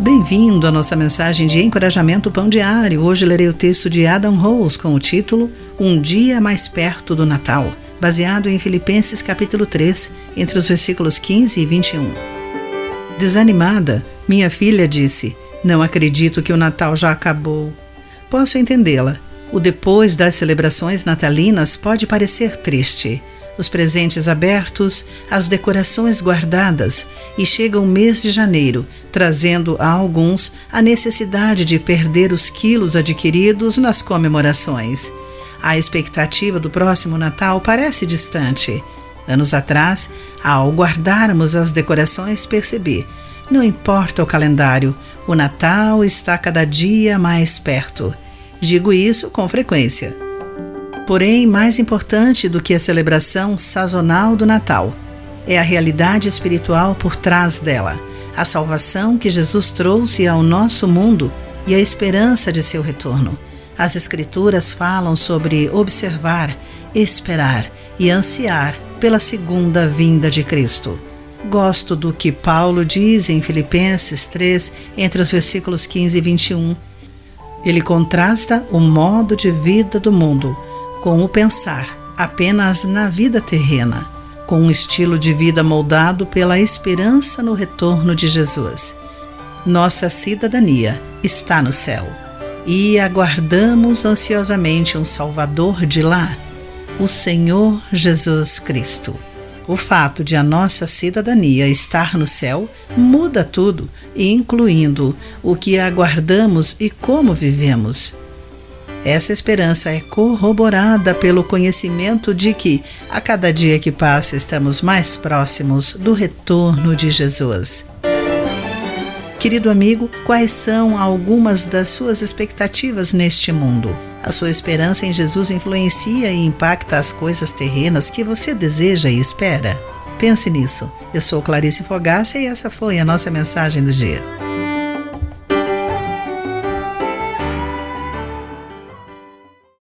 Bem-vindo à nossa mensagem de encorajamento Pão Diário. Hoje lerei o texto de Adam Rose com o título Um Dia Mais Perto do Natal, baseado em Filipenses capítulo 3, entre os versículos 15 e 21. Desanimada, minha filha disse: Não acredito que o Natal já acabou. Posso entendê-la. O depois das celebrações natalinas pode parecer triste os presentes abertos, as decorações guardadas, e chega o mês de janeiro, trazendo a alguns a necessidade de perder os quilos adquiridos nas comemorações. A expectativa do próximo Natal parece distante. Anos atrás, ao guardarmos as decorações, percebi: não importa o calendário, o Natal está cada dia mais perto. Digo isso com frequência. Porém, mais importante do que a celebração sazonal do Natal é a realidade espiritual por trás dela, a salvação que Jesus trouxe ao nosso mundo e a esperança de seu retorno. As Escrituras falam sobre observar, esperar e ansiar pela segunda vinda de Cristo. Gosto do que Paulo diz em Filipenses 3, entre os versículos 15 e 21. Ele contrasta o modo de vida do mundo com o pensar apenas na vida terrena, com um estilo de vida moldado pela esperança no retorno de Jesus. Nossa cidadania está no céu e aguardamos ansiosamente um Salvador de lá, o Senhor Jesus Cristo. O fato de a nossa cidadania estar no céu muda tudo, incluindo o que aguardamos e como vivemos. Essa esperança é corroborada pelo conhecimento de que, a cada dia que passa, estamos mais próximos do retorno de Jesus. Querido amigo, quais são algumas das suas expectativas neste mundo? A sua esperança em Jesus influencia e impacta as coisas terrenas que você deseja e espera? Pense nisso. Eu sou Clarice Fogaça e essa foi a nossa mensagem do dia.